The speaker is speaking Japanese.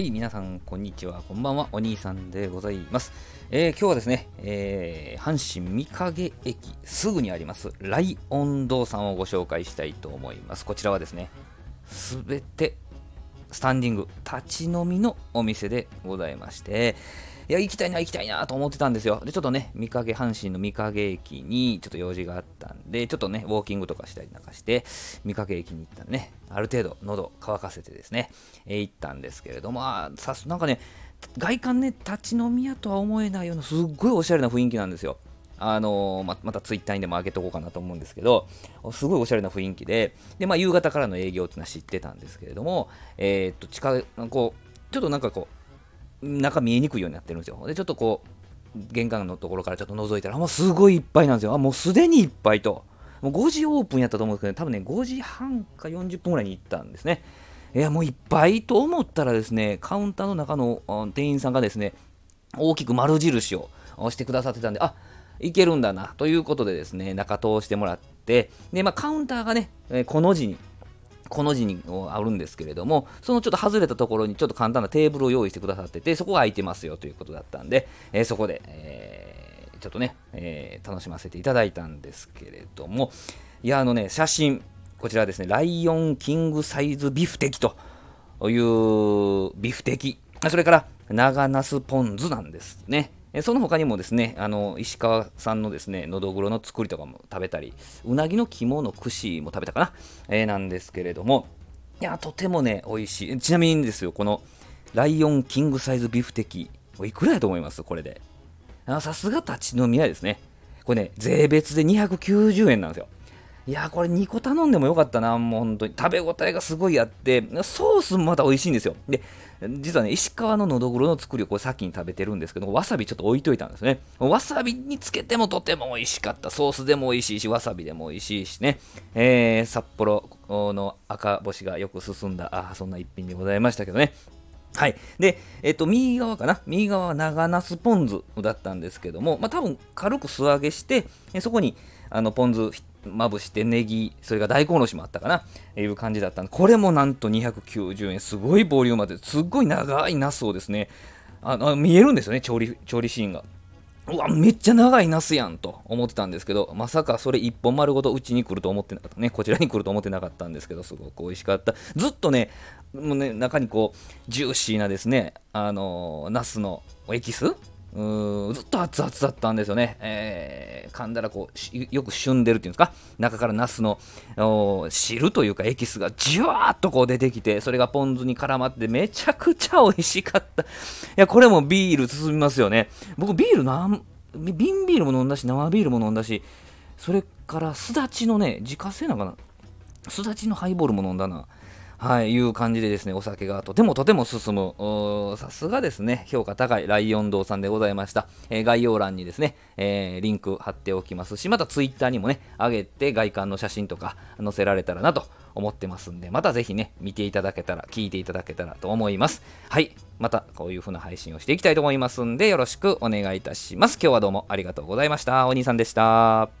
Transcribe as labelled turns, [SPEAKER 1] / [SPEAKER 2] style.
[SPEAKER 1] はい、皆さん、こんにちは。こんばんは。お兄さんでございます。えー、今日はですね、えー、阪神御影駅すぐにあります、ライオン堂さんをご紹介したいと思います。こちらはですね、すべてスタンディング、立ち飲みのお店でございまして、いや、行きたいな、行きたいなと思ってたんですよ。で、ちょっとね、御影、阪神の御影駅にちょっと用事があったんで、ちょっとね、ウォーキングとかしたりなんかして、御影駅に行ったんでね、ある程度喉乾かせてですね、えー、行ったんですけれども、あさなんかね、外観ね、立ち飲み屋とは思えないような、すっごいおしゃれな雰囲気なんですよ。あの、ままたツイッターにでも上げとこうかなと思うんですけど、すごいおしゃれな雰囲気で、で、まあ、夕方からの営業っていうのは知ってたんですけれども、えー、っと、近こう、ちょっとなんかこう、中見えにくいようになってるんですよ。で、ちょっとこう、玄関のところからちょっと覗いたら、もうすごいいっぱいなんですよ。あ、もうすでにいっぱいと。もう5時オープンやったと思うんですけど、多分ね、5時半か40分ぐらいに行ったんですね。いや、もういっぱいと思ったらですね、カウンターの中の店員さんがですね、大きく丸印をしてくださってたんで、あいけるんだなということでですね、中通してもらって、で、まあ、カウンターがね、この字にこの字にあるんですけれども、そのちょっと外れたところにちょっと簡単なテーブルを用意してくださってて、そこが空いてますよということだったんで、えー、そこで、えー、ちょっとね、えー、楽しませていただいたんですけれども、いや、あのね、写真、こちらですね、ライオンキングサイズビフテキというビフテキ、それから長ナスポン酢なんですね。その他にもですね、あの石川さんのですね、のどぐろの作りとかも食べたり、うなぎの肝の串も食べたかな、えー、なんですけれども、いや、とてもね、美味しい。ちなみにですよ、このライオンキングサイズビフテキ、いくらやと思います？これで。さすが立ち飲み屋ですね。これね、税別で290円なんですよ。いやこれ2個頼んでもよかったな、もう本当に。食べ応えがすごいあって、ソースもまた美味しいんですよ。で、実はね、石川ののどぐろの作りをこれ先に食べてるんですけど、わさびちょっと置いといたんですね。わさびにつけてもとても美味しかった。ソースでも美味しいし、わさびでも美味しいしね。えー、札幌の赤星がよく進んだ、あそんな一品でございましたけどね。はい。で、えっと、右側かな？右側は長ナスポン酢だったんですけども、まあ多分軽く素揚げして、そこにあのポン酢まぶしてネギ、それが大根おろしもあったかな、いう感じだったんで、これもなんと290円、すごいボリュームあって、すっごい長いナスをですね、あの見えるんですよね、調理調理シーンが。うわ、めっちゃ長いナスやんと思ってたんですけど、まさかそれ1本丸ごとうちに来ると思ってなかったね、こちらに来ると思ってなかったんですけど、すごく美味しかった。ずっとね、もうね中にこう、ジューシーなですね、あのー、ナスのエキスうずっと熱々だったんですよね。えー、噛んだらこうよく旬でるっていうんですか？中からナスの汁というかエキスがじわーっとこう出てきてそれがポン酢に絡まってめちゃくちゃ美味しかった。いやこれもビール進みますよね。僕ビールなん瓶ビールも飲んだし生ビールも飲んだしそれからすだちのね自家製なのかな？すだちのハイボールも飲んだな。はい、いう感じでですね、お酒がとてもとても進む、さすがですね、評価高いライオン堂さんでございました。えー、概要欄にですね、えー、リンク貼っておきますし、またツイッターにもね、上げて外観の写真とか載せられたらなと思ってますんで、またぜひね、見ていただけたら、聞いていただけたらと思います。はい、またこういう風な配信をしていきたいと思いますんで、よろしくお願いいたします。今日はどうもありがとうございました。お兄さんでした。